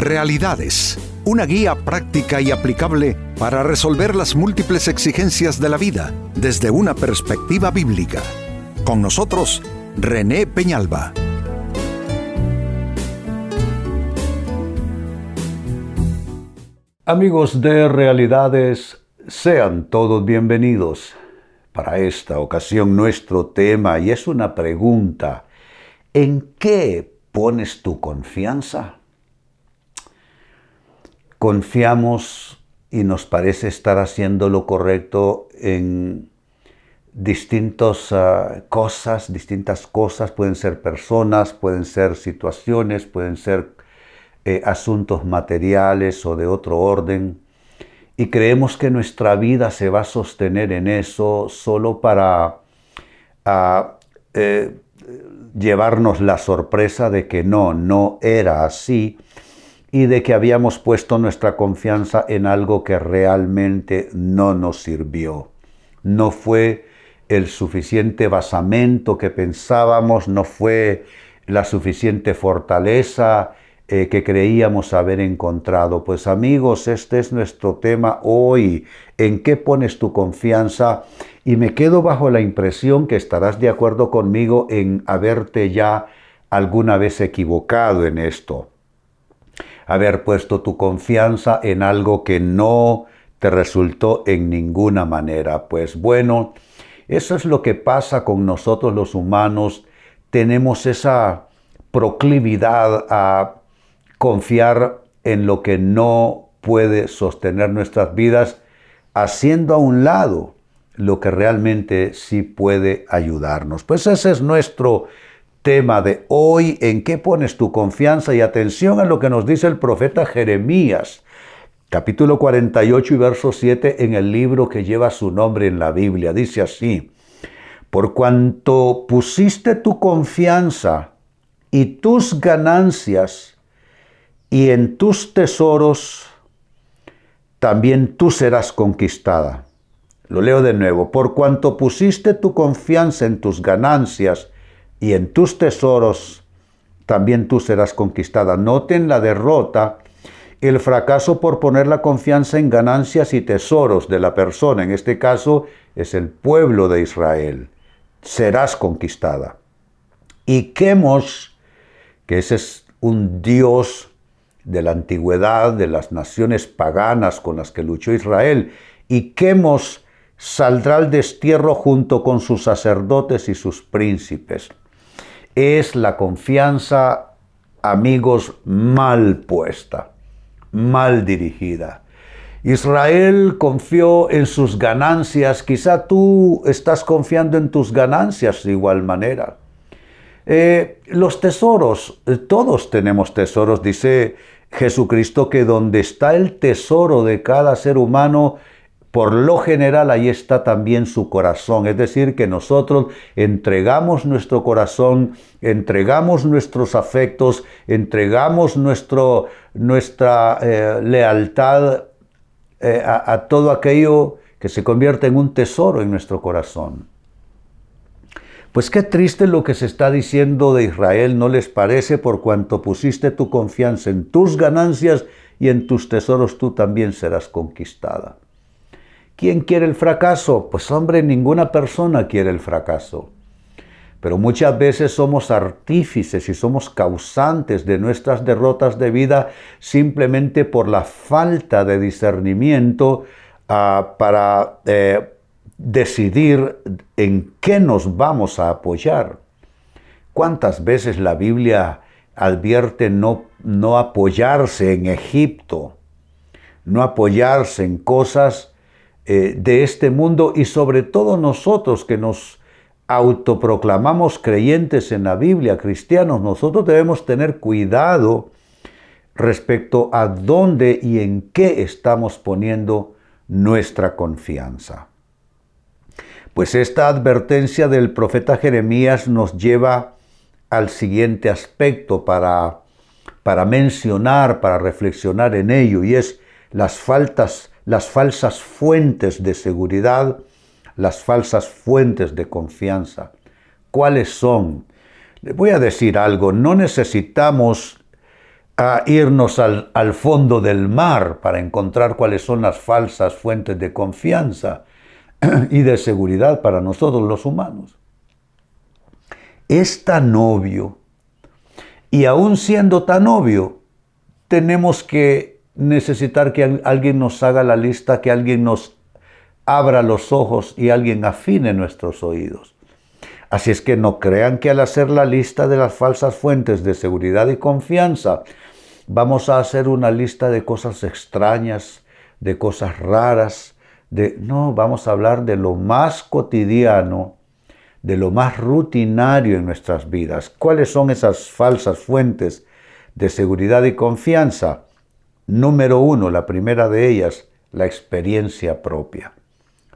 Realidades, una guía práctica y aplicable para resolver las múltiples exigencias de la vida desde una perspectiva bíblica. Con nosotros, René Peñalba. Amigos de Realidades, sean todos bienvenidos. Para esta ocasión nuestro tema, y es una pregunta, ¿en qué pones tu confianza? Confiamos y nos parece estar haciendo lo correcto en distintas ah, cosas, distintas cosas, pueden ser personas, pueden ser situaciones, pueden ser eh, asuntos materiales o de otro orden. Y creemos que nuestra vida se va a sostener en eso solo para ah, eh, llevarnos la sorpresa de que no, no era así y de que habíamos puesto nuestra confianza en algo que realmente no nos sirvió. No fue el suficiente basamento que pensábamos, no fue la suficiente fortaleza eh, que creíamos haber encontrado. Pues amigos, este es nuestro tema hoy. ¿En qué pones tu confianza? Y me quedo bajo la impresión que estarás de acuerdo conmigo en haberte ya alguna vez equivocado en esto. Haber puesto tu confianza en algo que no te resultó en ninguna manera. Pues bueno, eso es lo que pasa con nosotros los humanos. Tenemos esa proclividad a confiar en lo que no puede sostener nuestras vidas, haciendo a un lado lo que realmente sí puede ayudarnos. Pues ese es nuestro tema de hoy, en qué pones tu confianza y atención a lo que nos dice el profeta Jeremías, capítulo 48 y verso 7 en el libro que lleva su nombre en la Biblia. Dice así, por cuanto pusiste tu confianza y tus ganancias y en tus tesoros también tú serás conquistada. Lo leo de nuevo, por cuanto pusiste tu confianza en tus ganancias y en tus tesoros, también tú serás conquistada. Noten la derrota, el fracaso por poner la confianza en ganancias y tesoros de la persona, en este caso es el pueblo de Israel. Serás conquistada. Y Quemos, que ese es un Dios de la antigüedad, de las naciones paganas con las que luchó Israel, y Quemos saldrá al destierro junto con sus sacerdotes y sus príncipes. Es la confianza, amigos, mal puesta, mal dirigida. Israel confió en sus ganancias, quizá tú estás confiando en tus ganancias de igual manera. Eh, los tesoros, eh, todos tenemos tesoros, dice Jesucristo, que donde está el tesoro de cada ser humano, por lo general ahí está también su corazón. Es decir, que nosotros entregamos nuestro corazón, entregamos nuestros afectos, entregamos nuestro, nuestra eh, lealtad a todo aquello que se convierte en un tesoro en nuestro corazón. Pues qué triste lo que se está diciendo de Israel, ¿no les parece? Por cuanto pusiste tu confianza en tus ganancias y en tus tesoros, tú también serás conquistada. ¿Quién quiere el fracaso? Pues hombre, ninguna persona quiere el fracaso. Pero muchas veces somos artífices y somos causantes de nuestras derrotas de vida simplemente por la falta de discernimiento ah, para eh, decidir en qué nos vamos a apoyar. ¿Cuántas veces la Biblia advierte no, no apoyarse en Egipto, no apoyarse en cosas eh, de este mundo y sobre todo nosotros que nos autoproclamamos creyentes en la Biblia, cristianos, nosotros debemos tener cuidado respecto a dónde y en qué estamos poniendo nuestra confianza. Pues esta advertencia del profeta Jeremías nos lleva al siguiente aspecto para, para mencionar, para reflexionar en ello, y es las, faltas, las falsas fuentes de seguridad, las falsas fuentes de confianza. ¿Cuáles son? Le voy a decir algo, no necesitamos a irnos al, al, fondo del mar para encontrar cuáles son las falsas fuentes de confianza y de seguridad para nosotros los humanos. Es tan obvio y aún siendo tan obvio, tenemos que necesitar que alguien nos haga la lista, que alguien nos abra los ojos y alguien afine nuestros oídos. Así es que no crean que al hacer la lista de las falsas fuentes de seguridad y confianza, vamos a hacer una lista de cosas extrañas, de cosas raras, de no, vamos a hablar de lo más cotidiano, de lo más rutinario en nuestras vidas. ¿Cuáles son esas falsas fuentes de seguridad y confianza? Número uno, la primera de ellas, la experiencia propia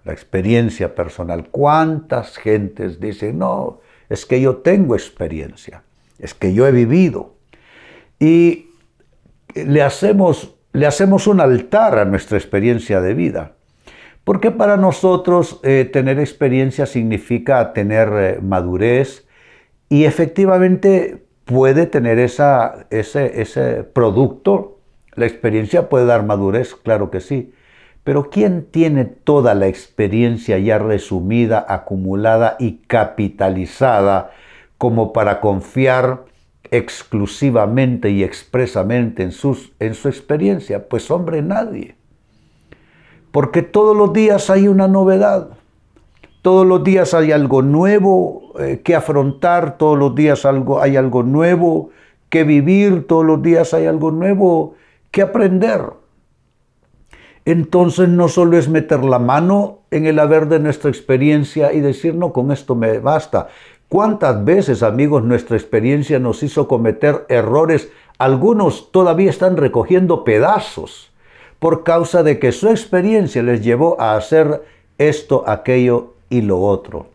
la experiencia personal. ¿Cuántas gentes dicen, no, es que yo tengo experiencia, es que yo he vivido? Y le hacemos, le hacemos un altar a nuestra experiencia de vida. Porque para nosotros eh, tener experiencia significa tener eh, madurez y efectivamente puede tener esa, ese, ese producto. La experiencia puede dar madurez, claro que sí pero ¿quién tiene toda la experiencia ya resumida, acumulada y capitalizada como para confiar exclusivamente y expresamente en, sus, en su experiencia? Pues hombre, nadie. Porque todos los días hay una novedad. Todos los días hay algo nuevo eh, que afrontar, todos los días algo, hay algo nuevo que vivir, todos los días hay algo nuevo que aprender entonces no solo es meter la mano en el haber de nuestra experiencia y decir, no, con esto me basta. ¿Cuántas veces, amigos, nuestra experiencia nos hizo cometer errores? Algunos todavía están recogiendo pedazos por causa de que su experiencia les llevó a hacer esto, aquello y lo otro.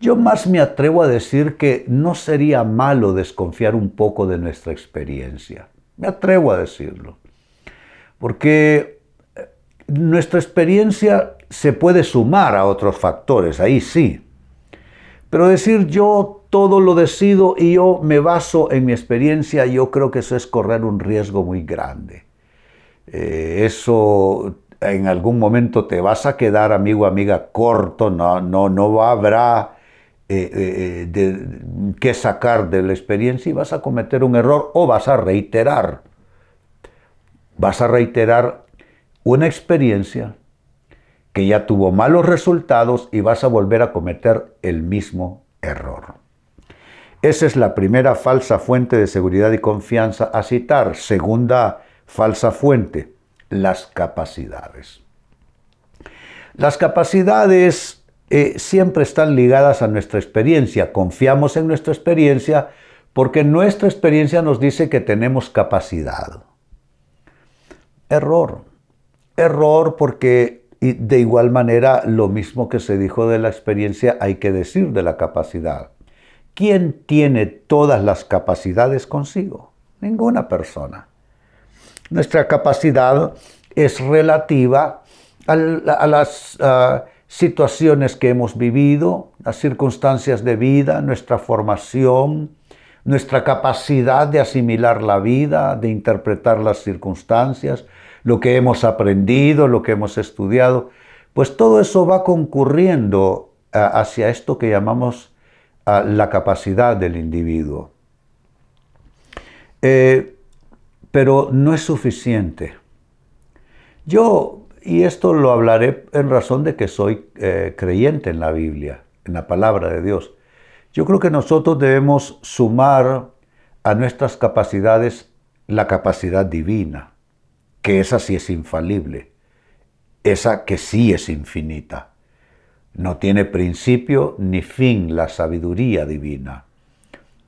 Yo más me atrevo a decir que no sería malo desconfiar un poco de nuestra experiencia. Me atrevo a decirlo. Porque nuestra experiencia se puede sumar a otros factores, ahí sí. Pero decir yo todo lo decido y yo me baso en mi experiencia, yo creo que eso es correr un riesgo muy grande. Eh, eso en algún momento te vas a quedar, amigo, amiga, corto, no, no, no habrá eh, eh, de, que sacar de la experiencia y vas a cometer un error o vas a reiterar. Vas a reiterar una experiencia que ya tuvo malos resultados y vas a volver a cometer el mismo error. Esa es la primera falsa fuente de seguridad y confianza a citar. Segunda falsa fuente, las capacidades. Las capacidades eh, siempre están ligadas a nuestra experiencia. Confiamos en nuestra experiencia porque nuestra experiencia nos dice que tenemos capacidad. Error error porque de igual manera lo mismo que se dijo de la experiencia hay que decir de la capacidad. ¿Quién tiene todas las capacidades consigo? Ninguna persona. Nuestra capacidad es relativa a, las situaciones que hemos vivido, las circunstancias de vida, nuestra formación, nuestra capacidad de asimilar la vida, de interpretar las circunstancias, lo que hemos aprendido, lo que hemos estudiado, pues todo eso va concurriendo hacia esto que llamamos la capacidad del individuo. Eh, pero no es suficiente. Yo, y esto lo hablaré en razón de que soy eh, creyente en la Biblia, en la palabra de Dios, yo creo que nosotros debemos sumar a nuestras capacidades la capacidad divina que esa sí es infalible, esa que sí es infinita. No tiene principio ni fin la sabiduría divina.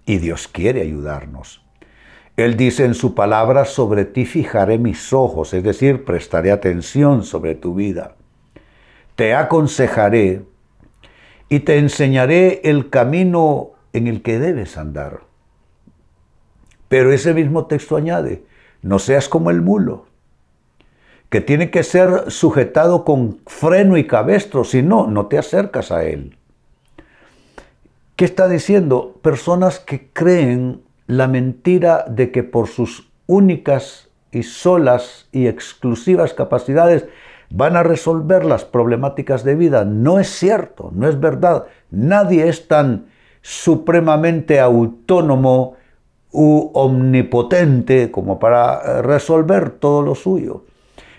Y Dios quiere ayudarnos. Él dice en su palabra, sobre ti fijaré mis ojos, es decir, prestaré atención sobre tu vida. Te aconsejaré y te enseñaré el camino en el que debes andar. Pero ese mismo texto añade, no seas como el mulo, que tiene que ser sujetado con freno y cabestro, si no, no te acercas a él. ¿Qué está diciendo? Personas que creen la mentira de que por sus únicas y solas y exclusivas capacidades van a resolver las problemáticas de vida. No es cierto, no es verdad. Nadie es tan supremamente autónomo u omnipotente como para eh, resolver todo lo suyo.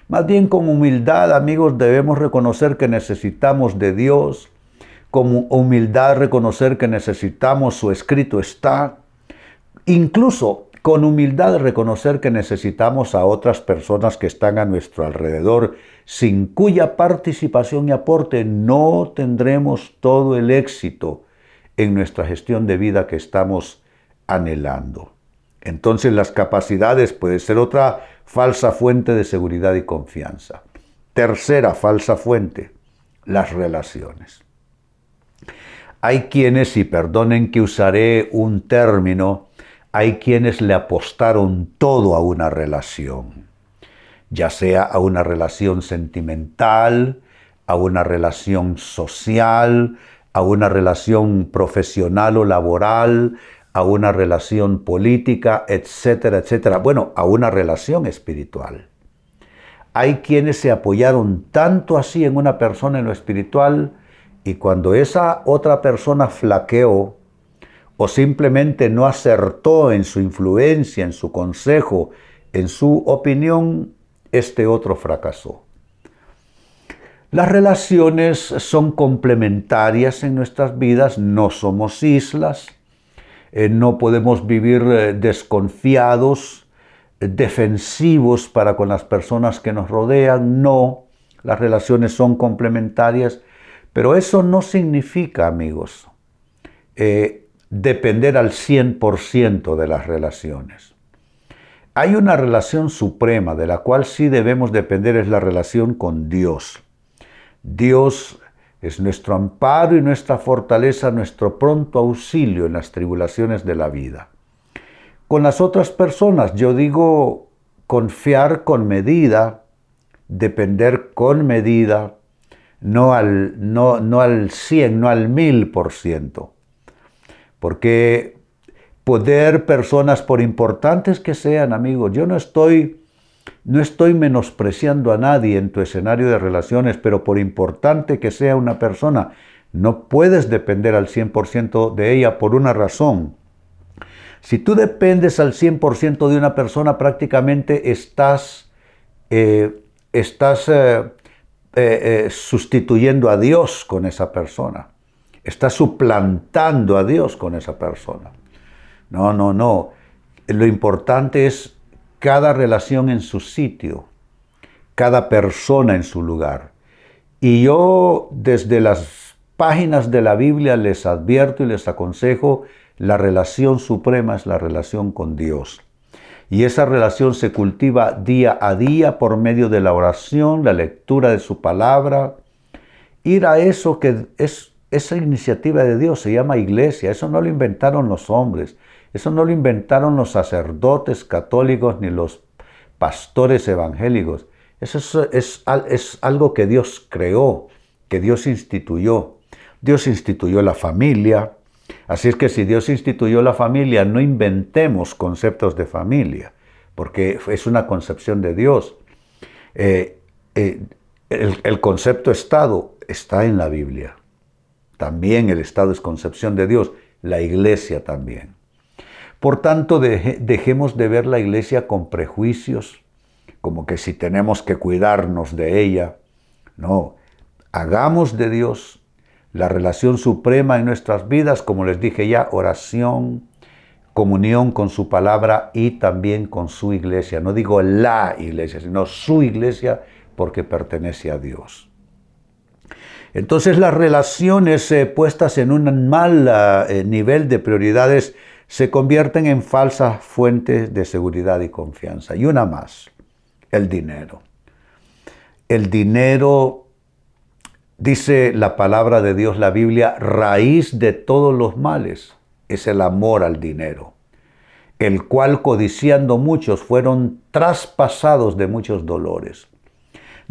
Más bien con humildad, amigos, debemos reconocer que necesitamos de Dios, con humildad reconocer que necesitamos su escrito está, incluso con humildad reconocer que necesitamos a otras personas que están a nuestro alrededor, sin cuya participación y aporte no tendremos todo el éxito en nuestra gestión de vida que estamos anhelando. Entonces las capacidades puede ser otra falsa fuente de seguridad y confianza. Tercera falsa fuente, las relaciones. Hay quienes, y perdonen que usaré un término, hay quienes le apostaron todo a una relación, ya sea a una relación sentimental, a una relación social, a una relación profesional o laboral, a una relación política, etcétera, etcétera. Bueno, a una relación espiritual. Hay quienes se apoyaron tanto así en una persona en lo espiritual y cuando esa otra persona flaqueó o simplemente no acertó en su influencia, en su consejo, en su opinión, este otro fracasó. Las relaciones son complementarias en nuestras vidas, no somos islas, eh, no podemos vivir eh, desconfiados, defensivos para con las personas que nos rodean, no, las relaciones son complementarias, pero eso no significa, amigos, eh, depender al 100% de las relaciones. Hay una relación suprema de la cual sí debemos depender, es la relación con Dios. Dios es nuestro amparo y nuestra fortaleza, nuestro pronto auxilio en las tribulaciones de la vida. Con las otras personas, yo digo confiar con medida, depender con medida, no al, no, no al 100, no al 1000%. Porque poder personas, por importantes que sean, amigos, yo no estoy no estoy menospreciando a nadie en tu escenario de relaciones, pero por importante que sea una persona, no puedes depender al 100% de ella por una razón. Si tú dependes al 100% de una persona, prácticamente estás, eh, estás eh, eh, sustituyendo a Dios con esa persona. Estás suplantando a Dios con esa persona. No, no, no. Lo importante es cada relación en su sitio, cada persona en su lugar. Y yo desde las páginas de la Biblia les advierto y les aconsejo, la relación suprema es la relación con Dios. Y esa relación se cultiva día a día por medio de la oración, la lectura de su palabra. Ir a eso que es esa iniciativa de Dios, se llama iglesia, eso no lo inventaron los hombres. Eso no lo inventaron los sacerdotes católicos ni los pastores evangélicos. Eso es, es, algo que Dios creó, que Dios instituyó. Dios instituyó la familia. Así es que si Dios instituyó la familia, no inventemos conceptos de familia, porque es una concepción de Dios. Eh, eh, el, el, concepto Estado está en la Biblia. También el Estado es concepción de Dios, la iglesia también. Por tanto, dejemos de ver la iglesia con prejuicios, como que si tenemos que cuidarnos de ella. No, hagamos de Dios la relación suprema en nuestras vidas, como les dije ya, oración, comunión con su palabra y también con su iglesia. No digo la iglesia, sino su iglesia porque pertenece a Dios. Entonces las relaciones eh, puestas en un mal eh, nivel de prioridades se convierten en falsas fuentes de seguridad y confianza. Y una más, el dinero. El dinero, dice la palabra de Dios, la Biblia, raíz de todos los males es el amor al dinero, el cual codiciando muchos fueron traspasados de muchos dolores.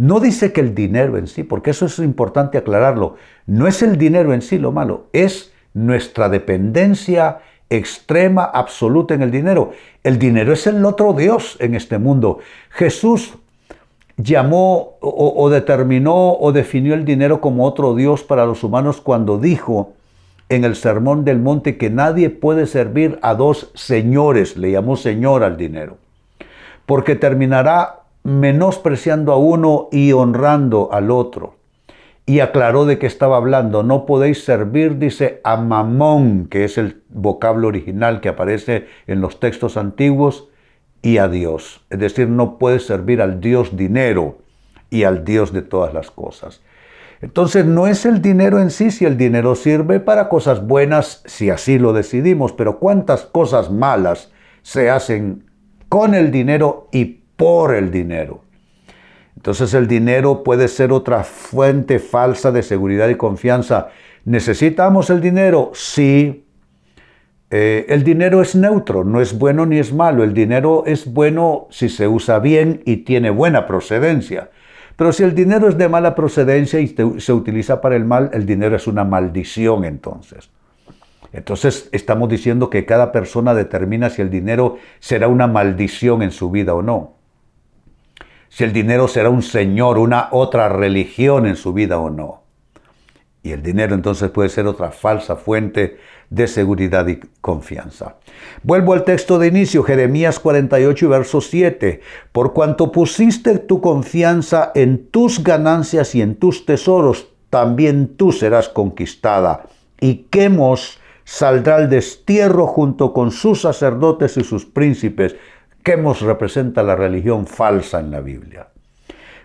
No dice que el dinero en sí, porque eso es importante aclararlo, no es el dinero en sí lo malo, es nuestra dependencia extrema, absoluta en el dinero. El dinero es el otro Dios en este mundo. Jesús llamó o, determinó o definió el dinero como otro Dios para los humanos cuando dijo en el Sermón del Monte que nadie puede servir a dos señores, le llamó Señor al dinero, porque terminará menospreciando a uno y honrando al otro. Y aclaró de qué estaba hablando. No podéis servir, dice, a Mamón, que es el vocablo original que aparece en los textos antiguos, y a Dios. Es decir, no puedes servir al Dios dinero y al Dios de todas las cosas. Entonces no es el dinero en sí, si el dinero sirve para cosas buenas, si así lo decidimos, pero cuántas cosas malas se hacen con el dinero y por el dinero. Entonces el dinero puede ser otra fuente falsa de seguridad y confianza. ¿Necesitamos el dinero? Sí, eh, el dinero es neutro, no es bueno ni es malo. El dinero es bueno si se usa bien y tiene buena procedencia. Pero si el dinero es de mala procedencia y se utiliza para el mal, el dinero es una maldición entonces. Entonces estamos diciendo que cada persona determina si el dinero será una maldición en su vida o no. Si el dinero será un señor, una otra religión en su vida o no. Y el dinero entonces puede ser otra falsa fuente de seguridad y confianza. Vuelvo al texto de inicio, Jeremías 48 y verso 7. Por cuanto pusiste tu confianza en tus ganancias y en tus tesoros, también tú serás conquistada. Y Quemos saldrá al destierro junto con sus sacerdotes y sus príncipes. Quemos representa la religión falsa en la Biblia.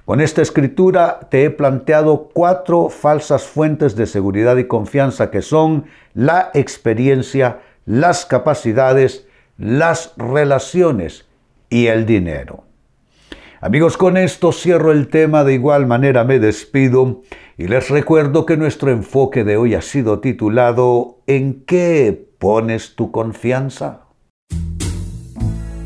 Con esta escritura te he planteado cuatro falsas fuentes de seguridad y confianza que son la experiencia, las capacidades, las relaciones y el dinero. Amigos, con esto cierro el tema, de igual manera me despido y les recuerdo que nuestro enfoque de hoy ha sido titulado ¿En qué pones tu confianza?